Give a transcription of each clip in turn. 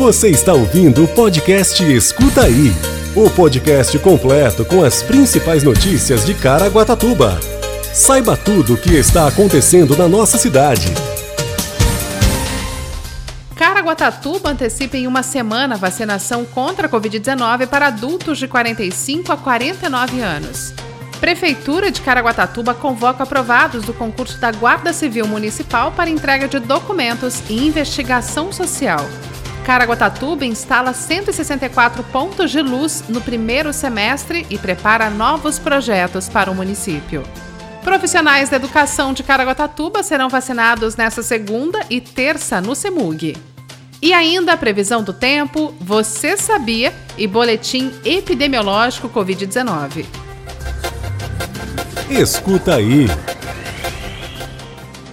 Você está ouvindo o podcast Escuta Aí o podcast completo com as principais notícias de Caraguatatuba. Saiba tudo o que está acontecendo na nossa cidade. Caraguatatuba antecipa em uma semana a vacinação contra a Covid-19 para adultos de 45 a 49 anos. Prefeitura de Caraguatatuba convoca aprovados do concurso da Guarda Civil Municipal para entrega de documentos e investigação social. Caraguatatuba instala 164 pontos de luz no primeiro semestre e prepara novos projetos para o município. Profissionais da educação de Caraguatatuba serão vacinados nesta segunda e terça no CEMUG. E ainda a previsão do tempo, você sabia e boletim epidemiológico Covid-19. Escuta aí.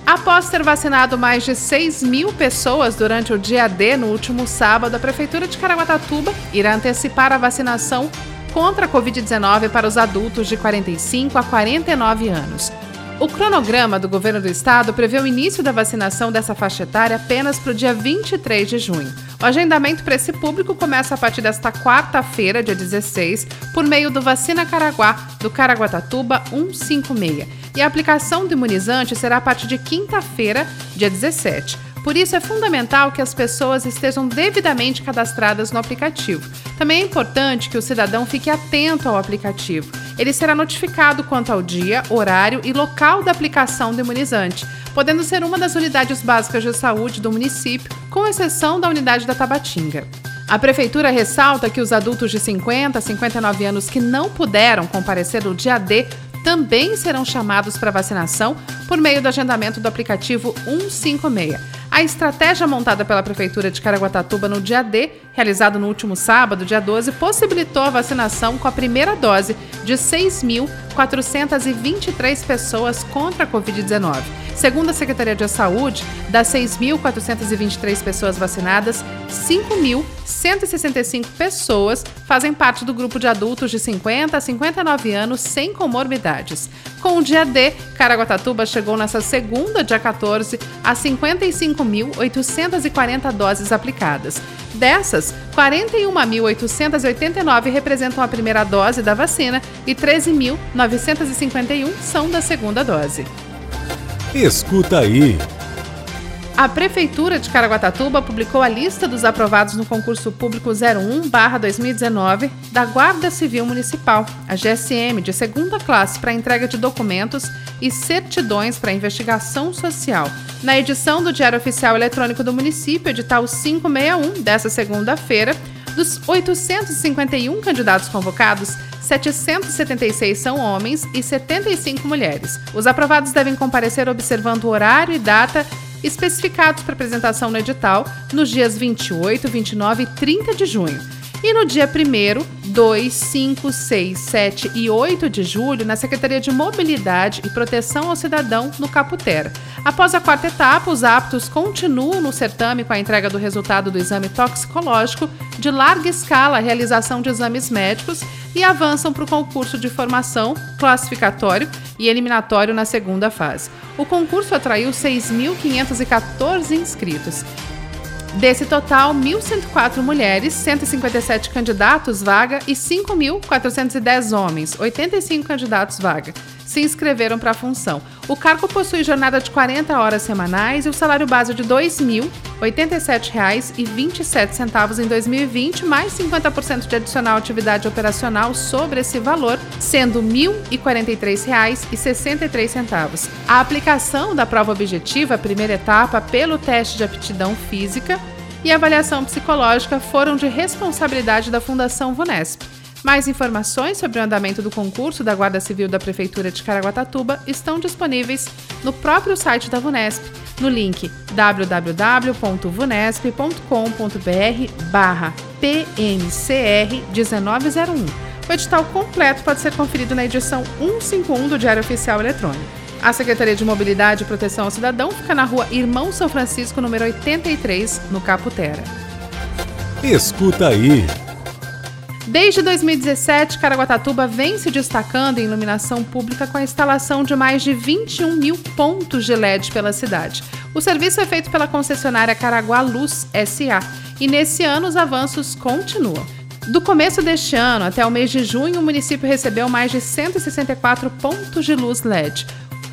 Após ter vacinado mais de 6 mil pessoas durante o dia D no último sábado, a Prefeitura de Caraguatatuba irá antecipar a vacinação contra a Covid-19 para os adultos de 45 a 49 anos. O cronograma do governo do estado prevê o início da vacinação dessa faixa etária apenas para o dia 23 de junho. O agendamento para esse público começa a partir desta quarta-feira, dia 16, por meio do Vacina Caraguá, do Caraguatatuba 156 e a aplicação do imunizante será a partir de quinta-feira, dia 17. Por isso é fundamental que as pessoas estejam devidamente cadastradas no aplicativo. Também é importante que o cidadão fique atento ao aplicativo. Ele será notificado quanto ao dia, horário e local da aplicação do imunizante, podendo ser uma das unidades básicas de saúde do município, com exceção da unidade da Tabatinga. A prefeitura ressalta que os adultos de 50 a 59 anos que não puderam comparecer no dia D também serão chamados para vacinação por meio do agendamento do aplicativo 156. A estratégia montada pela Prefeitura de Caraguatatuba no dia D, realizado no último sábado, dia 12, possibilitou a vacinação com a primeira dose de 6.423 pessoas contra a Covid-19. Segundo a Secretaria de Saúde, das 6.423 pessoas vacinadas, 5.165 pessoas fazem parte do grupo de adultos de 50 a 59 anos sem comorbidades. Com o dia D, Caraguatatuba chegou nessa segunda, dia 14, a 55.840 doses aplicadas. Dessas, 41.889 representam a primeira dose da vacina e 13.951 são da segunda dose. Escuta aí. A Prefeitura de Caraguatatuba publicou a lista dos aprovados no concurso público 01/2019 da Guarda Civil Municipal, a GSM, de segunda classe para entrega de documentos e certidões para investigação social. Na edição do Diário Oficial Eletrônico do Município, edital 561 dessa segunda-feira, dos 851 candidatos convocados, 776 são homens e 75 mulheres. Os aprovados devem comparecer observando o horário e data especificados para apresentação no edital nos dias 28, 29 e 30 de junho. E no dia 1, 2, 5, 6, 7 e 8 de julho, na Secretaria de Mobilidade e Proteção ao Cidadão, no Caputera. Após a quarta etapa, os aptos continuam no certame com a entrega do resultado do exame toxicológico de larga escala, a realização de exames médicos e avançam para o concurso de formação, classificatório e eliminatório na segunda fase. O concurso atraiu 6.514 inscritos. Desse total, 1.104 mulheres, 157 candidatos vaga e 5.410 homens, 85 candidatos vaga se inscreveram para a função. O cargo possui jornada de 40 horas semanais e o salário base de R$ 2.087,27 em 2020, mais 50% de adicional atividade operacional sobre esse valor, sendo R$ 1.043,63. A aplicação da prova objetiva, primeira etapa, pelo teste de aptidão física e avaliação psicológica foram de responsabilidade da Fundação Vunesp. Mais informações sobre o andamento do concurso da Guarda Civil da Prefeitura de Caraguatatuba estão disponíveis no próprio site da VUNESP, no link www.vunesp.com.br barra PMCR 1901. O edital completo pode ser conferido na edição 151 do Diário Oficial Eletrônico. A Secretaria de Mobilidade e Proteção ao Cidadão fica na rua Irmão São Francisco, número 83, no Caputera. Escuta aí. Desde 2017, Caraguatatuba vem se destacando em iluminação pública com a instalação de mais de 21 mil pontos de LED pela cidade. O serviço é feito pela concessionária Caraguá Luz SA e nesse ano os avanços continuam. Do começo deste ano até o mês de junho, o município recebeu mais de 164 pontos de luz LED.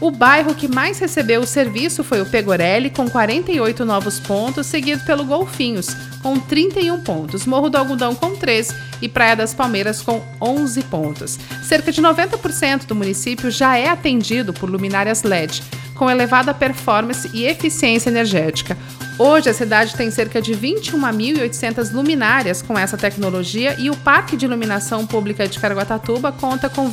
O bairro que mais recebeu o serviço foi o Pegorelli, com 48 novos pontos, seguido pelo Golfinhos, com 31 pontos, Morro do Algodão com 13 e Praia das Palmeiras com 11 pontos. Cerca de 90% do município já é atendido por luminárias LED, com elevada performance e eficiência energética. Hoje, a cidade tem cerca de 21.800 luminárias com essa tecnologia e o Parque de Iluminação Pública de Caraguatatuba conta com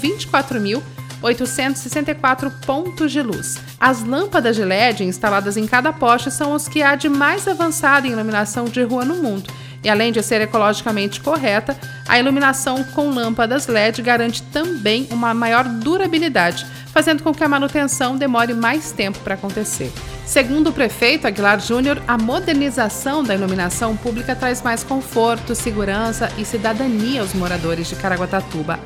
24.864 pontos de luz. As lâmpadas de LED instaladas em cada poste são os que há de mais avançado em iluminação de rua no mundo. E além de ser ecologicamente correta, a iluminação com lâmpadas LED garante também uma maior durabilidade, fazendo com que a manutenção demore mais tempo para acontecer. Segundo o prefeito Aguilar Júnior, a modernização da iluminação pública traz mais conforto, segurança e cidadania aos moradores de Caraguatatuba.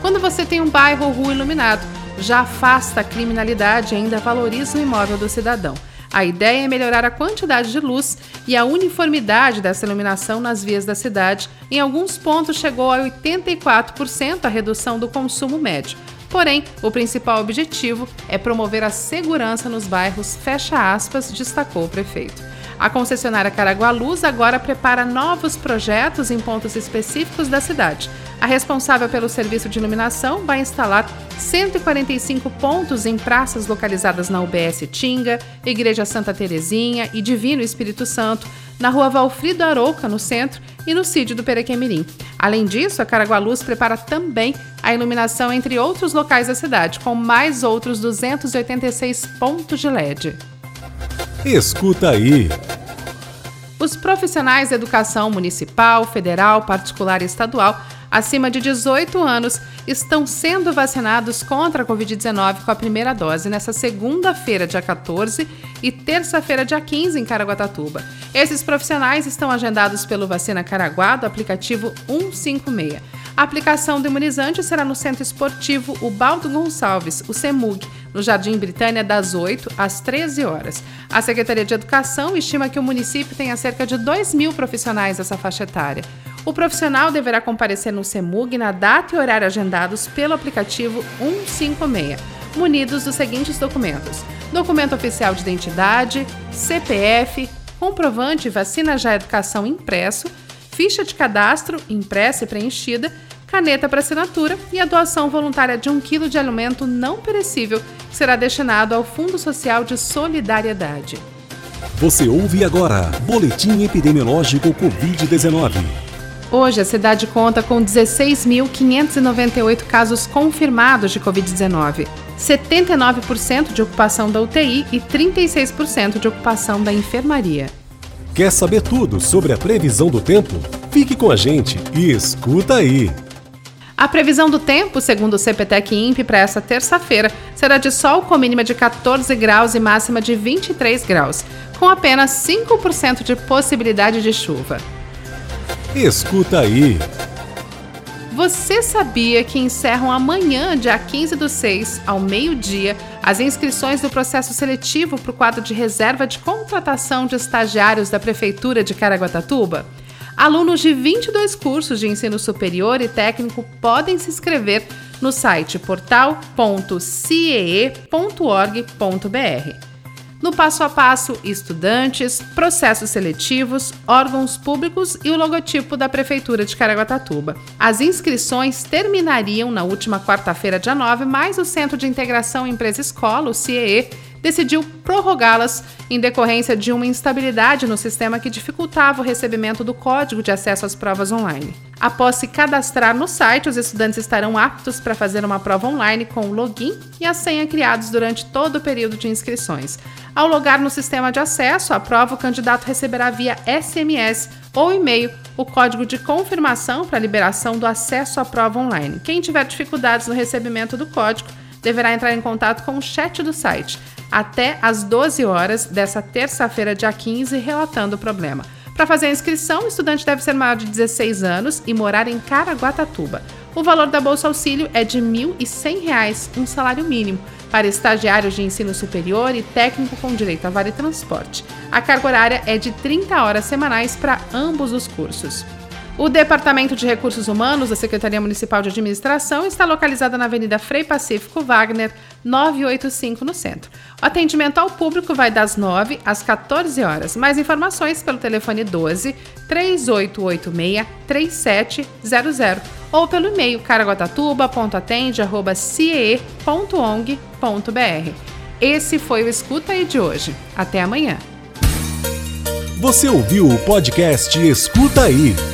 Quando você tem um bairro ou rua iluminado, já afasta a criminalidade e ainda valoriza o imóvel do cidadão. A ideia é melhorar a quantidade de luz e a uniformidade dessa iluminação nas vias da cidade. Em alguns pontos chegou a 84% a redução do consumo médio. Porém, o principal objetivo é promover a segurança nos bairros, fecha aspas, destacou o prefeito. A concessionária Caraguá Luz agora prepara novos projetos em pontos específicos da cidade. A responsável pelo serviço de iluminação vai instalar 145 pontos em praças localizadas na UBS Tinga, Igreja Santa Terezinha e Divino Espírito Santo, na rua Valfrido Arouca, no centro, e no sítio do Perequemirim. Além disso, a Caraguá Luz prepara também a iluminação entre outros locais da cidade, com mais outros 286 pontos de LED. Escuta aí. Os profissionais da educação municipal, federal, particular e estadual acima de 18 anos estão sendo vacinados contra a Covid-19 com a primeira dose nesta segunda-feira, dia 14, e terça-feira, dia 15, em Caraguatatuba. Esses profissionais estão agendados pelo Vacina Caraguá do aplicativo 156. A aplicação do imunizante será no Centro Esportivo Ubaldo Gonçalves, o CEMUG, no Jardim Britânia, das 8 às 13 horas. A Secretaria de Educação estima que o município tenha cerca de 2 mil profissionais dessa faixa etária. O profissional deverá comparecer no CEMUG na data e horário agendados pelo aplicativo 156, munidos dos seguintes documentos: documento oficial de identidade, CPF, comprovante vacina já educação impresso, ficha de cadastro impressa e preenchida, caneta para assinatura e a doação voluntária de um quilo de alimento não perecível que será destinado ao Fundo Social de Solidariedade. Você ouve agora Boletim Epidemiológico Covid-19. Hoje, a cidade conta com 16.598 casos confirmados de Covid-19, 79% de ocupação da UTI e 36% de ocupação da enfermaria. Quer saber tudo sobre a previsão do tempo? Fique com a gente e escuta aí! A previsão do tempo, segundo o CPTEC INPE, para esta terça-feira será de sol com mínima de 14 graus e máxima de 23 graus, com apenas 5% de possibilidade de chuva. Escuta aí. Você sabia que encerram amanhã, dia 15 do 6, ao meio-dia, as inscrições do processo seletivo para o quadro de reserva de contratação de estagiários da Prefeitura de Caraguatatuba? Alunos de 22 cursos de ensino superior e técnico podem se inscrever no site portal.ciee.org.br. No passo a passo, estudantes, processos seletivos, órgãos públicos e o logotipo da Prefeitura de Caraguatatuba. As inscrições terminariam na última quarta-feira, dia 9, mas o Centro de Integração Empresa-Escola, o CIEE, decidiu prorrogá-las em decorrência de uma instabilidade no sistema que dificultava o recebimento do código de acesso às provas online. Após se cadastrar no site, os estudantes estarão aptos para fazer uma prova online com o login e a senha criados durante todo o período de inscrições. Ao logar no sistema de acesso à prova, o candidato receberá via SMS ou e-mail o código de confirmação para liberação do acesso à prova online. Quem tiver dificuldades no recebimento do código deverá entrar em contato com o chat do site até às 12 horas dessa terça-feira, dia 15, relatando o problema. Para fazer a inscrição, o estudante deve ser maior de 16 anos e morar em Caraguatatuba. O valor da Bolsa Auxílio é de R$ 1.100, um salário mínimo. para estagiários de ensino superior e técnico com direito a vale transporte. A carga horária é de 30 horas semanais para ambos os cursos. O Departamento de Recursos Humanos da Secretaria Municipal de Administração está localizado na Avenida Frei Pacífico Wagner, 985, no centro. O atendimento ao público vai das 9 às 14 horas. Mais informações pelo telefone 12 3886 3700 ou pelo e-mail caraguatatuba.atende.ciee.ong.br. Esse foi o Escuta aí de hoje. Até amanhã. Você ouviu o podcast Escuta aí.